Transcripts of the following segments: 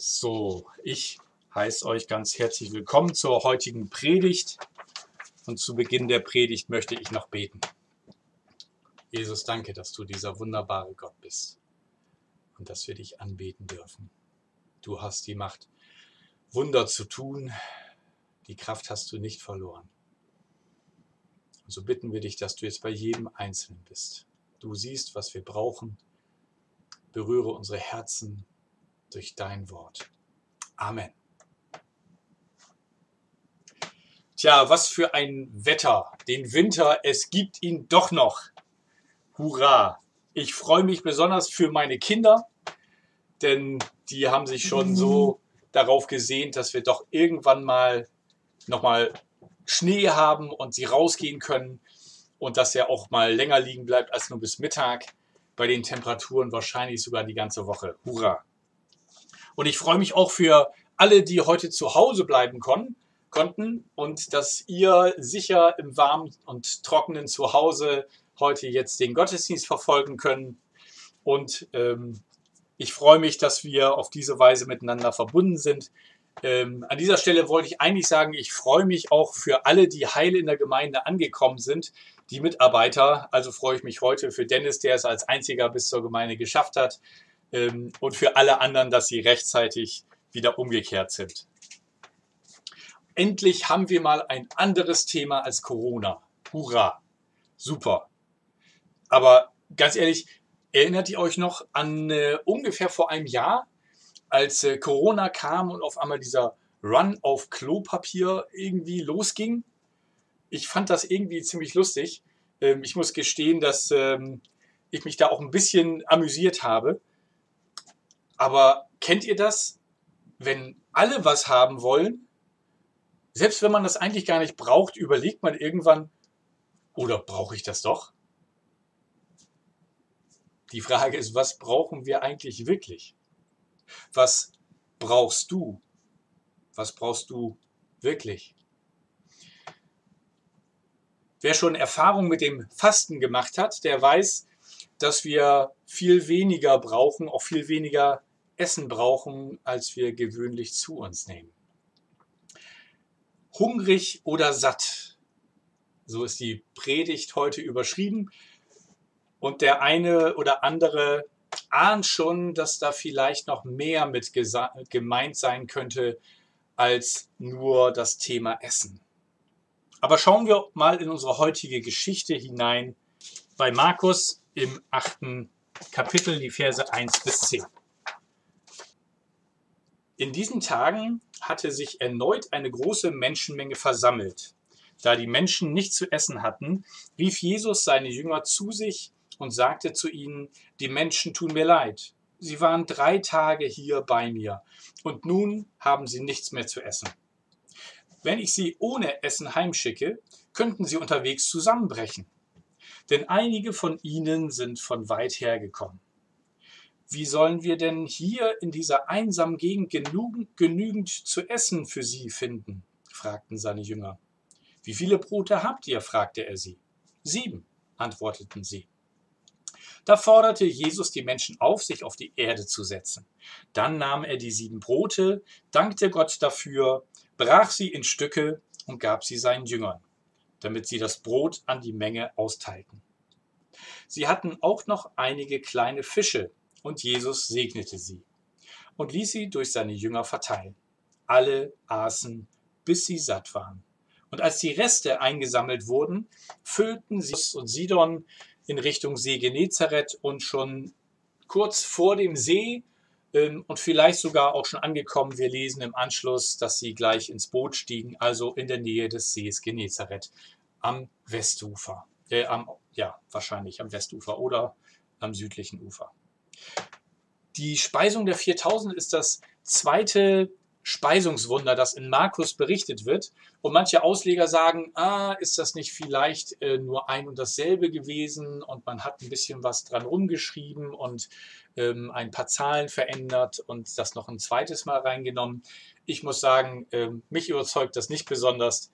So, ich heiße euch ganz herzlich willkommen zur heutigen Predigt. Und zu Beginn der Predigt möchte ich noch beten. Jesus, danke, dass du dieser wunderbare Gott bist und dass wir dich anbeten dürfen. Du hast die Macht, Wunder zu tun. Die Kraft hast du nicht verloren. Und so bitten wir dich, dass du jetzt bei jedem Einzelnen bist. Du siehst, was wir brauchen. Berühre unsere Herzen durch dein Wort. Amen. Tja, was für ein Wetter. Den Winter, es gibt ihn doch noch. Hurra! Ich freue mich besonders für meine Kinder, denn die haben sich schon so darauf gesehnt, dass wir doch irgendwann mal nochmal Schnee haben und sie rausgehen können und dass er auch mal länger liegen bleibt als nur bis Mittag. Bei den Temperaturen wahrscheinlich sogar die ganze Woche. Hurra! Und ich freue mich auch für alle, die heute zu Hause bleiben konnten, konnten und dass ihr sicher im warmen und trockenen Zuhause heute jetzt den Gottesdienst verfolgen können. Und ähm, ich freue mich, dass wir auf diese Weise miteinander verbunden sind. Ähm, an dieser Stelle wollte ich eigentlich sagen, ich freue mich auch für alle, die heil in der Gemeinde angekommen sind, die Mitarbeiter. Also freue ich mich heute für Dennis, der es als einziger bis zur Gemeinde geschafft hat ähm, und für alle anderen, dass sie rechtzeitig wieder umgekehrt sind. Endlich haben wir mal ein anderes Thema als Corona. Hurra! Super. Aber ganz ehrlich, erinnert ihr euch noch an äh, ungefähr vor einem Jahr, als äh, Corona kam und auf einmal dieser Run auf Klopapier irgendwie losging? Ich fand das irgendwie ziemlich lustig. Ähm, ich muss gestehen, dass ähm, ich mich da auch ein bisschen amüsiert habe. Aber kennt ihr das, wenn alle was haben wollen? Selbst wenn man das eigentlich gar nicht braucht, überlegt man irgendwann, oder brauche ich das doch? Die Frage ist, was brauchen wir eigentlich wirklich? Was brauchst du? Was brauchst du wirklich? Wer schon Erfahrung mit dem Fasten gemacht hat, der weiß, dass wir viel weniger brauchen, auch viel weniger Essen brauchen, als wir gewöhnlich zu uns nehmen. Hungrig oder satt, so ist die Predigt heute überschrieben. Und der eine oder andere ahnt schon, dass da vielleicht noch mehr mit gemeint sein könnte als nur das Thema Essen. Aber schauen wir mal in unsere heutige Geschichte hinein bei Markus im achten Kapitel, die Verse 1 bis 10. In diesen Tagen hatte sich erneut eine große Menschenmenge versammelt. Da die Menschen nichts zu essen hatten, rief Jesus seine Jünger zu sich und sagte zu ihnen, die Menschen tun mir leid. Sie waren drei Tage hier bei mir und nun haben sie nichts mehr zu essen. Wenn ich sie ohne Essen heimschicke, könnten sie unterwegs zusammenbrechen. Denn einige von ihnen sind von weit her gekommen wie sollen wir denn hier in dieser einsamen Gegend genügend, genügend zu essen für sie finden? fragten seine Jünger. Wie viele Brote habt ihr? fragte er sie. Sieben, antworteten sie. Da forderte Jesus die Menschen auf, sich auf die Erde zu setzen. Dann nahm er die sieben Brote, dankte Gott dafür, brach sie in Stücke und gab sie seinen Jüngern, damit sie das Brot an die Menge austeilten. Sie hatten auch noch einige kleine Fische, und Jesus segnete sie und ließ sie durch seine Jünger verteilen. Alle aßen, bis sie satt waren. Und als die Reste eingesammelt wurden, füllten sie und Sidon in Richtung See Genezareth und schon kurz vor dem See ähm, und vielleicht sogar auch schon angekommen, wir lesen im Anschluss, dass sie gleich ins Boot stiegen, also in der Nähe des Sees Genezareth am Westufer. Äh, am, ja, wahrscheinlich am Westufer oder am südlichen Ufer. Die Speisung der 4000 ist das zweite Speisungswunder, das in Markus berichtet wird. Und manche Ausleger sagen, ah, ist das nicht vielleicht äh, nur ein und dasselbe gewesen und man hat ein bisschen was dran rumgeschrieben und ähm, ein paar Zahlen verändert und das noch ein zweites Mal reingenommen. Ich muss sagen, ähm, mich überzeugt das nicht besonders,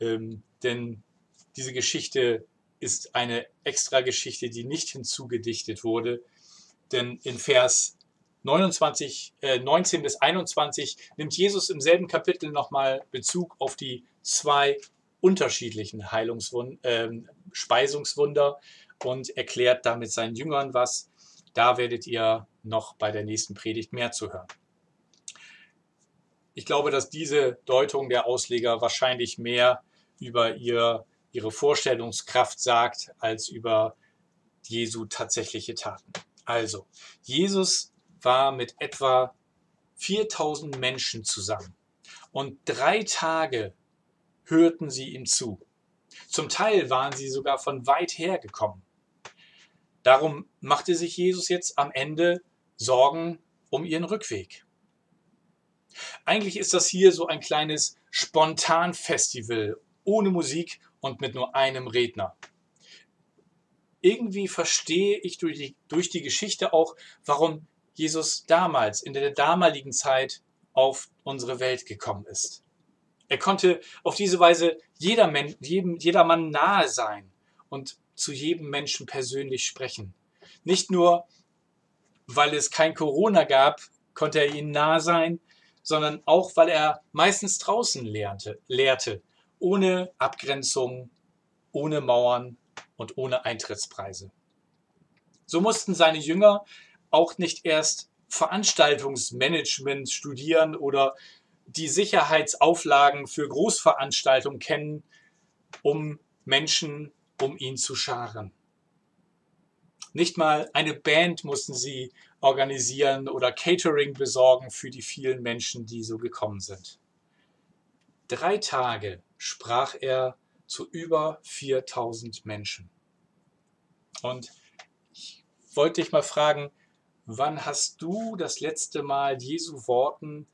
ähm, denn diese Geschichte ist eine extra Geschichte, die nicht hinzugedichtet wurde. Denn in Vers 29, äh, 19 bis 21 nimmt Jesus im selben Kapitel nochmal Bezug auf die zwei unterschiedlichen Heilungswunder, äh, Speisungswunder und erklärt damit seinen Jüngern was. Da werdet ihr noch bei der nächsten Predigt mehr zu hören. Ich glaube, dass diese Deutung der Ausleger wahrscheinlich mehr über ihr, ihre Vorstellungskraft sagt, als über Jesu tatsächliche Taten. Also, Jesus war mit etwa 4000 Menschen zusammen und drei Tage hörten sie ihm zu. Zum Teil waren sie sogar von weit her gekommen. Darum machte sich Jesus jetzt am Ende Sorgen um ihren Rückweg. Eigentlich ist das hier so ein kleines Spontanfestival ohne Musik und mit nur einem Redner. Irgendwie verstehe ich durch die, durch die Geschichte auch, warum Jesus damals, in der damaligen Zeit, auf unsere Welt gekommen ist. Er konnte auf diese Weise jeder jedem, jedermann nahe sein und zu jedem Menschen persönlich sprechen. Nicht nur, weil es kein Corona gab, konnte er ihnen nahe sein, sondern auch, weil er meistens draußen lehrte, lehrte ohne Abgrenzung, ohne Mauern und ohne Eintrittspreise. So mussten seine Jünger auch nicht erst Veranstaltungsmanagement studieren oder die Sicherheitsauflagen für Großveranstaltungen kennen, um Menschen um ihn zu scharen. Nicht mal eine Band mussten sie organisieren oder Catering besorgen für die vielen Menschen, die so gekommen sind. Drei Tage sprach er zu über 4000 Menschen. Und ich wollte dich mal fragen, wann hast du das letzte Mal Jesu Worten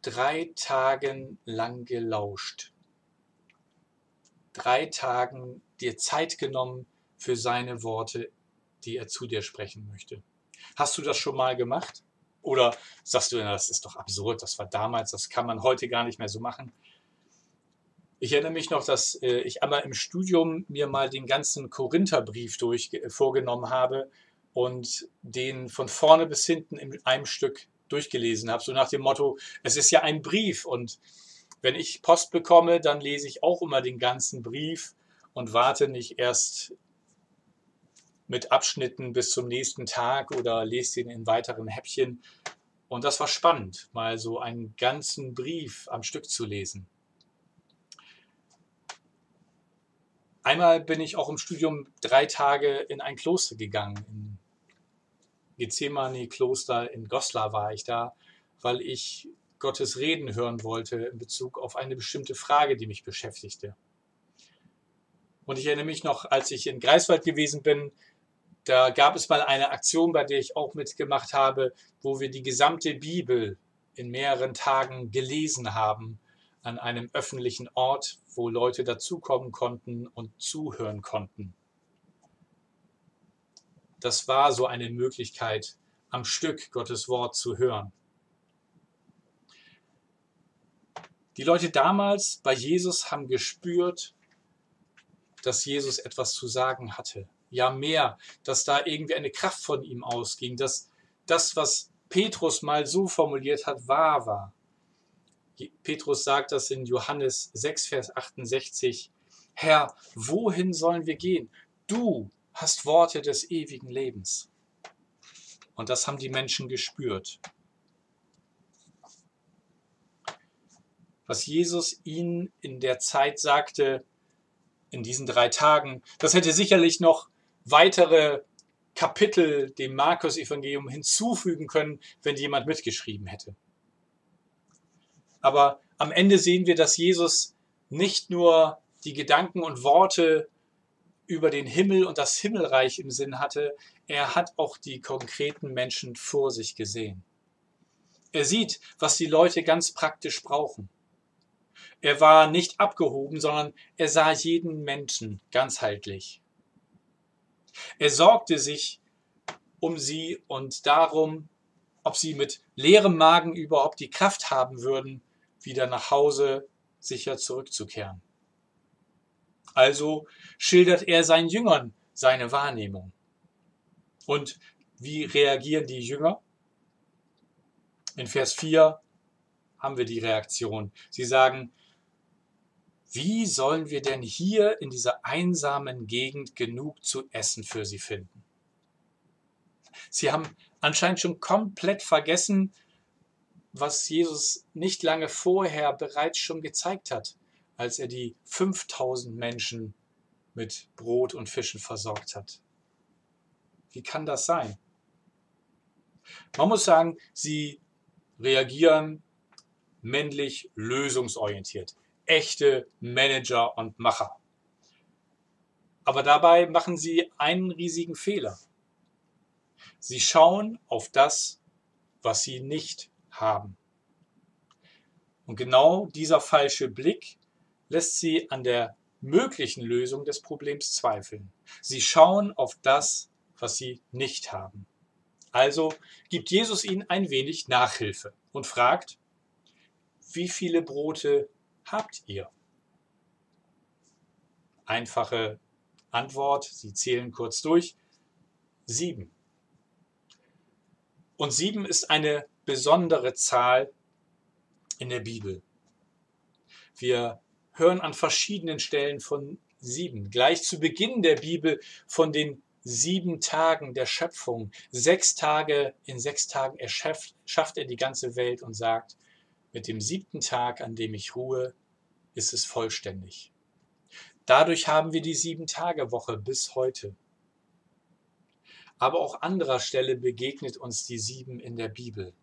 drei Tagen lang gelauscht? Drei Tagen dir Zeit genommen für seine Worte, die er zu dir sprechen möchte. Hast du das schon mal gemacht? Oder sagst du, das ist doch absurd, das war damals, das kann man heute gar nicht mehr so machen? Ich erinnere mich noch, dass äh, ich einmal im Studium mir mal den ganzen Korintherbrief durch äh, vorgenommen habe und den von vorne bis hinten in einem Stück durchgelesen habe, so nach dem Motto, es ist ja ein Brief und wenn ich Post bekomme, dann lese ich auch immer den ganzen Brief und warte nicht erst mit Abschnitten bis zum nächsten Tag oder lese den in weiteren Häppchen. Und das war spannend, mal so einen ganzen Brief am Stück zu lesen. Einmal bin ich auch im Studium drei Tage in ein Kloster gegangen. In Gethsemane-Kloster in Goslar war ich da, weil ich Gottes Reden hören wollte in Bezug auf eine bestimmte Frage, die mich beschäftigte. Und ich erinnere mich noch, als ich in Greifswald gewesen bin, da gab es mal eine Aktion, bei der ich auch mitgemacht habe, wo wir die gesamte Bibel in mehreren Tagen gelesen haben an einem öffentlichen Ort, wo Leute dazukommen konnten und zuhören konnten. Das war so eine Möglichkeit, am Stück Gottes Wort zu hören. Die Leute damals bei Jesus haben gespürt, dass Jesus etwas zu sagen hatte. Ja, mehr, dass da irgendwie eine Kraft von ihm ausging, dass das, was Petrus mal so formuliert hat, wahr war. Petrus sagt das in Johannes 6, Vers 68. Herr, wohin sollen wir gehen? Du hast Worte des ewigen Lebens. Und das haben die Menschen gespürt. Was Jesus ihnen in der Zeit sagte, in diesen drei Tagen. Das hätte sicherlich noch weitere Kapitel dem Markus-Evangelium hinzufügen können, wenn jemand mitgeschrieben hätte. Aber am Ende sehen wir, dass Jesus nicht nur die Gedanken und Worte über den Himmel und das Himmelreich im Sinn hatte, er hat auch die konkreten Menschen vor sich gesehen. Er sieht, was die Leute ganz praktisch brauchen. Er war nicht abgehoben, sondern er sah jeden Menschen ganzheitlich. Er sorgte sich um sie und darum, ob sie mit leerem Magen überhaupt die Kraft haben würden, wieder nach Hause sicher zurückzukehren. Also schildert er seinen Jüngern seine Wahrnehmung. Und wie reagieren die Jünger? In Vers 4 haben wir die Reaktion. Sie sagen, wie sollen wir denn hier in dieser einsamen Gegend genug zu essen für sie finden? Sie haben anscheinend schon komplett vergessen, was Jesus nicht lange vorher bereits schon gezeigt hat, als er die 5000 Menschen mit Brot und Fischen versorgt hat. Wie kann das sein? Man muss sagen, sie reagieren männlich lösungsorientiert. Echte Manager und Macher. Aber dabei machen sie einen riesigen Fehler. Sie schauen auf das, was sie nicht haben. Und genau dieser falsche Blick lässt sie an der möglichen Lösung des Problems zweifeln. Sie schauen auf das, was sie nicht haben. Also gibt Jesus ihnen ein wenig Nachhilfe und fragt, wie viele Brote habt ihr? Einfache Antwort, sie zählen kurz durch, sieben. Und sieben ist eine besondere Zahl in der Bibel. Wir hören an verschiedenen Stellen von sieben. Gleich zu Beginn der Bibel von den sieben Tagen der Schöpfung. Sechs Tage, in sechs Tagen erschafft, schafft er die ganze Welt und sagt, mit dem siebten Tag, an dem ich ruhe, ist es vollständig. Dadurch haben wir die Sieben-Tage-Woche bis heute aber auch anderer Stelle begegnet uns die sieben in der Bibel.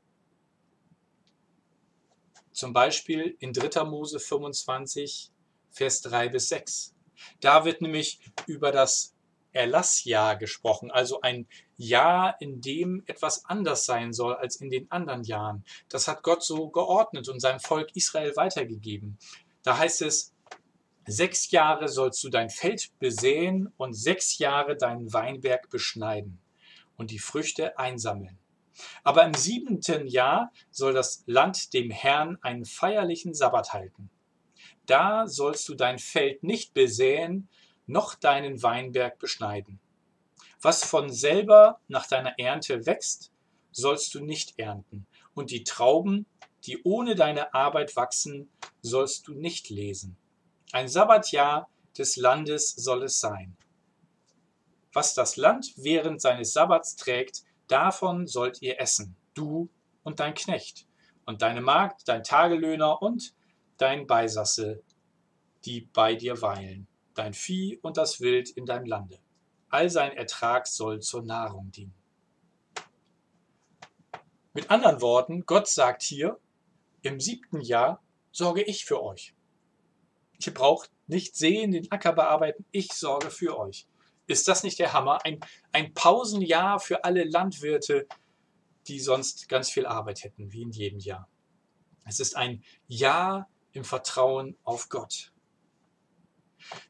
Zum Beispiel in 3. Mose 25, Vers 3 bis 6. Da wird nämlich über das Erlassjahr gesprochen, also ein Jahr, in dem etwas anders sein soll als in den anderen Jahren. Das hat Gott so geordnet und seinem Volk Israel weitergegeben. Da heißt es, sechs Jahre sollst du dein Feld besäen und sechs Jahre deinen Weinberg beschneiden und die Früchte einsammeln. Aber im siebenten Jahr soll das Land dem Herrn einen feierlichen Sabbat halten. Da sollst du dein Feld nicht besäen, noch deinen Weinberg beschneiden. Was von selber nach deiner Ernte wächst, sollst du nicht ernten, und die Trauben, die ohne deine Arbeit wachsen, sollst du nicht lesen. Ein Sabbatjahr des Landes soll es sein. Was das Land während seines Sabbats trägt, davon sollt ihr essen, du und dein Knecht, und deine Magd, dein Tagelöhner und dein Beisasse, die bei dir weilen, dein Vieh und das Wild in deinem Lande. All sein Ertrag soll zur Nahrung dienen. Mit anderen Worten, Gott sagt hier, im siebten Jahr sorge ich für euch. Ihr braucht nicht sehen, den Acker bearbeiten, ich sorge für euch. Ist das nicht der Hammer? Ein, ein Pausenjahr für alle Landwirte, die sonst ganz viel Arbeit hätten, wie in jedem Jahr. Es ist ein Jahr im Vertrauen auf Gott.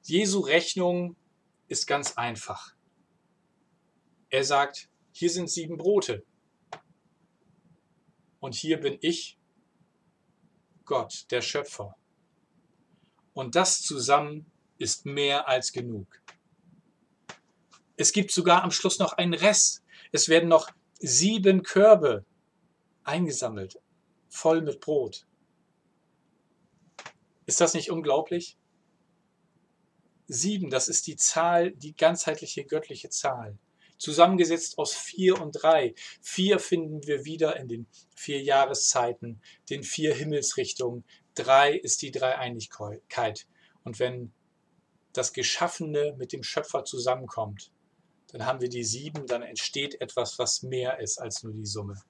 Jesu Rechnung ist ganz einfach. Er sagt, hier sind sieben Brote. Und hier bin ich, Gott, der Schöpfer. Und das zusammen ist mehr als genug. Es gibt sogar am Schluss noch einen Rest. Es werden noch sieben Körbe eingesammelt, voll mit Brot. Ist das nicht unglaublich? Sieben, das ist die Zahl, die ganzheitliche göttliche Zahl. Zusammengesetzt aus vier und drei. Vier finden wir wieder in den vier Jahreszeiten, den vier Himmelsrichtungen. Drei ist die Dreieinigkeit. Und wenn das Geschaffene mit dem Schöpfer zusammenkommt, dann haben wir die sieben, dann entsteht etwas, was mehr ist als nur die Summe.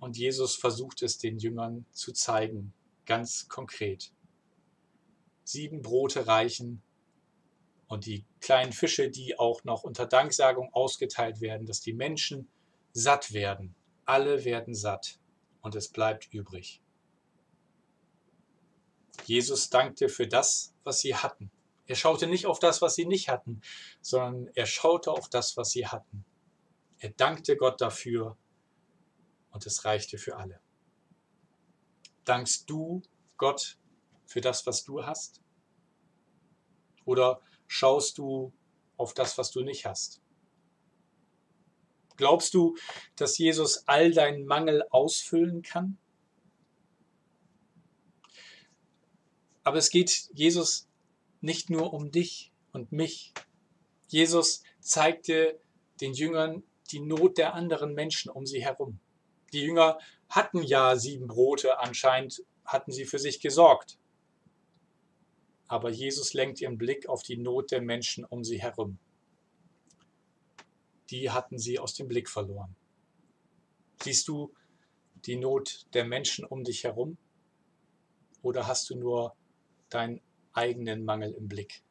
Und Jesus versucht es den Jüngern zu zeigen, ganz konkret. Sieben Brote reichen und die kleinen Fische, die auch noch unter Danksagung ausgeteilt werden, dass die Menschen satt werden. Alle werden satt und es bleibt übrig. Jesus dankte für das, was sie hatten. Er schaute nicht auf das, was sie nicht hatten, sondern er schaute auf das, was sie hatten. Er dankte Gott dafür und es reichte für alle. Dankst du Gott für das, was du hast? Oder schaust du auf das, was du nicht hast? Glaubst du, dass Jesus all deinen Mangel ausfüllen kann? Aber es geht Jesus nicht nur um dich und mich. Jesus zeigte den Jüngern die Not der anderen Menschen um sie herum. Die Jünger hatten ja sieben Brote, anscheinend hatten sie für sich gesorgt. Aber Jesus lenkt ihren Blick auf die Not der Menschen um sie herum. Die hatten sie aus dem Blick verloren. Siehst du die Not der Menschen um dich herum? Oder hast du nur deinen eigenen Mangel im Blick?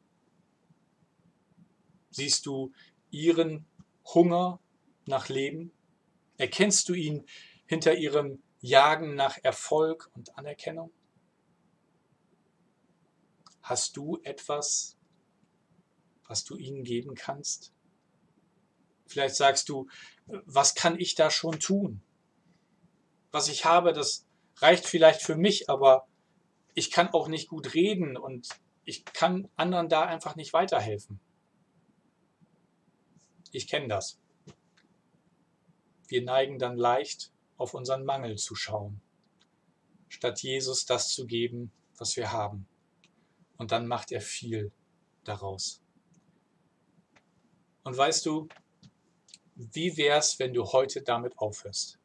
Siehst du ihren Hunger nach Leben? Erkennst du ihn hinter ihrem Jagen nach Erfolg und Anerkennung? Hast du etwas, was du ihnen geben kannst? Vielleicht sagst du, was kann ich da schon tun? Was ich habe, das reicht vielleicht für mich, aber ich kann auch nicht gut reden und ich kann anderen da einfach nicht weiterhelfen. Ich kenne das. Wir neigen dann leicht, auf unseren Mangel zu schauen, statt Jesus das zu geben, was wir haben. Und dann macht er viel daraus. Und weißt du, wie wär's, wenn du heute damit aufhörst?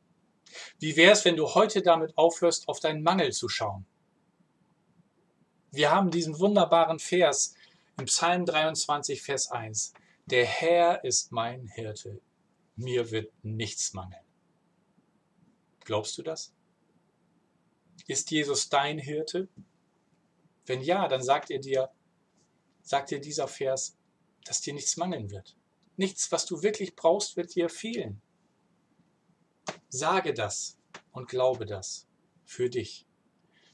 Wie wär's, wenn du heute damit aufhörst, auf deinen Mangel zu schauen? Wir haben diesen wunderbaren Vers im Psalm 23, Vers 1. Der Herr ist mein Hirte, mir wird nichts mangeln. Glaubst du das? Ist Jesus dein Hirte? Wenn ja, dann sagt er dir, sagt dir dieser Vers, dass dir nichts mangeln wird. Nichts, was du wirklich brauchst, wird dir fehlen. Sage das und glaube das für dich.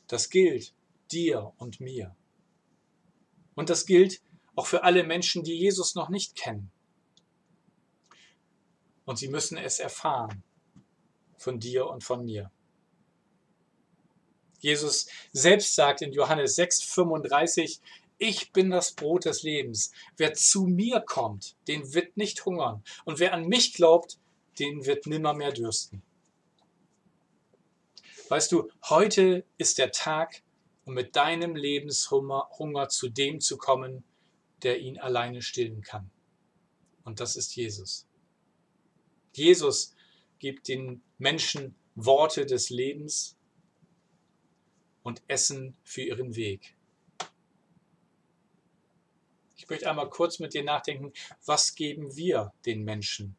Das gilt dir und mir. Und das gilt auch für alle Menschen, die Jesus noch nicht kennen. Und sie müssen es erfahren von dir und von mir. Jesus selbst sagt in Johannes 6,35, ich bin das Brot des Lebens. Wer zu mir kommt, den wird nicht hungern. Und wer an mich glaubt, den wird nimmer mehr dürsten. Weißt du, heute ist der Tag, um mit deinem Lebenshunger Hunger zu dem zu kommen, der ihn alleine stillen kann. Und das ist Jesus. Jesus gibt den Menschen Worte des Lebens und Essen für ihren Weg. Ich möchte einmal kurz mit dir nachdenken, was geben wir den Menschen?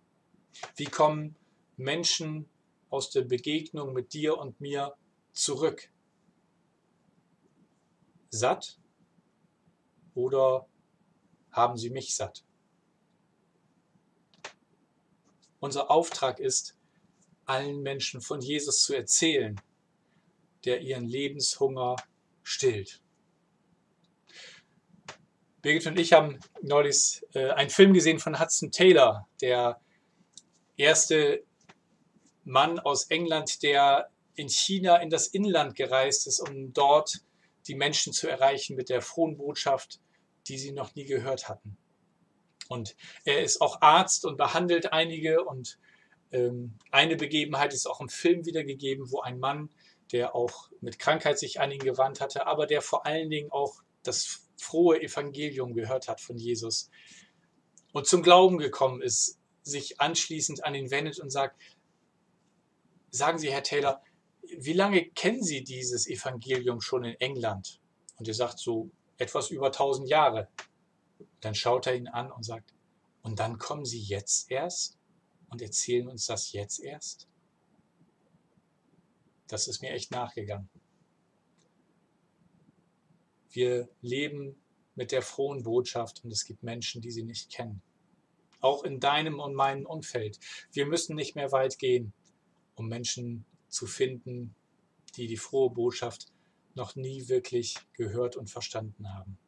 Wie kommen Menschen aus der Begegnung mit dir und mir zurück? Satt oder haben sie mich satt? Unser Auftrag ist, allen Menschen von Jesus zu erzählen, der ihren Lebenshunger stillt. Birgit und ich haben neulich äh, einen Film gesehen von Hudson Taylor, der erste Mann aus England, der in China in das Inland gereist ist, um dort die Menschen zu erreichen mit der frohen Botschaft, die sie noch nie gehört hatten. Und er ist auch Arzt und behandelt einige. Und ähm, eine Begebenheit ist auch im Film wiedergegeben, wo ein Mann, der auch mit Krankheit sich an ihn gewandt hatte, aber der vor allen Dingen auch das frohe Evangelium gehört hat von Jesus und zum Glauben gekommen ist, sich anschließend an ihn wendet und sagt, sagen Sie, Herr Taylor, wie lange kennen Sie dieses Evangelium schon in England? Und er sagt so etwas über 1000 Jahre. Dann schaut er ihn an und sagt, und dann kommen Sie jetzt erst und erzählen uns das jetzt erst? Das ist mir echt nachgegangen. Wir leben mit der frohen Botschaft und es gibt Menschen, die sie nicht kennen. Auch in deinem und meinem Umfeld. Wir müssen nicht mehr weit gehen, um Menschen zu finden, die die frohe Botschaft noch nie wirklich gehört und verstanden haben.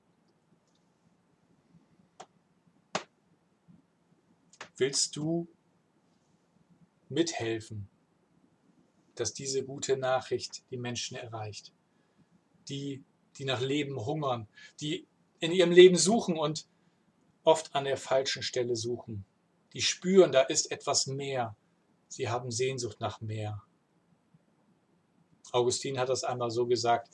Willst du mithelfen, dass diese gute Nachricht die Menschen erreicht? Die die nach Leben hungern, die in ihrem Leben suchen und oft an der falschen Stelle suchen. Die spüren, da ist etwas mehr Sie haben Sehnsucht nach mehr. Augustin hat das einmal so gesagt,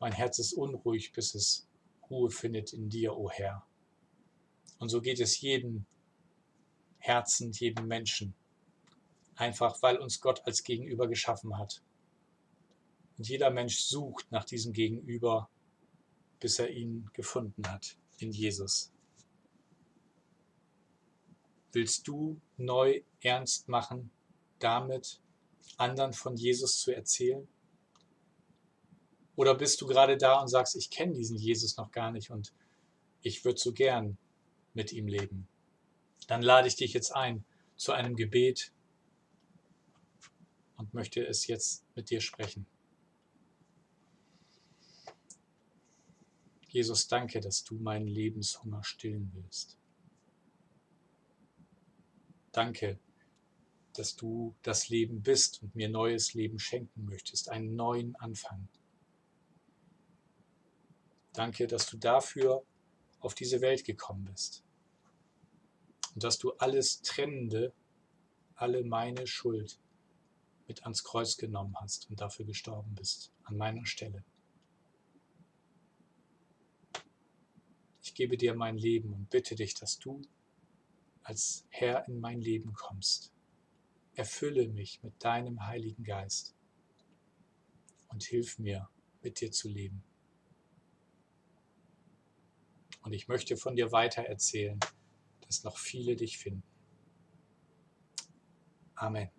mein Herz ist unruhig, bis es Ruhe findet in dir, o oh Herr. Und so geht es jedem Herzen, jedem Menschen. Einfach weil uns Gott als Gegenüber geschaffen hat. Und jeder Mensch sucht nach diesem Gegenüber, bis er ihn gefunden hat in Jesus. Willst du neu ernst machen, damit anderen von Jesus zu erzählen? Oder bist du gerade da und sagst, ich kenne diesen Jesus noch gar nicht und ich würde so gern mit ihm leben? Dann lade ich dich jetzt ein zu einem Gebet und möchte es jetzt mit dir sprechen. Jesus, danke, dass du meinen Lebenshunger stillen willst. Danke, dass du das Leben bist und mir neues Leben schenken möchtest, einen neuen Anfang. Danke, dass du dafür auf diese Welt gekommen bist. Und dass du alles Trennende, alle meine Schuld mit ans Kreuz genommen hast und dafür gestorben bist, an meiner Stelle. Ich gebe dir mein Leben und bitte dich, dass du als Herr in mein Leben kommst. Erfülle mich mit deinem Heiligen Geist und hilf mir, mit dir zu leben. Und ich möchte von dir weiter erzählen, dass noch viele dich finden. Amen.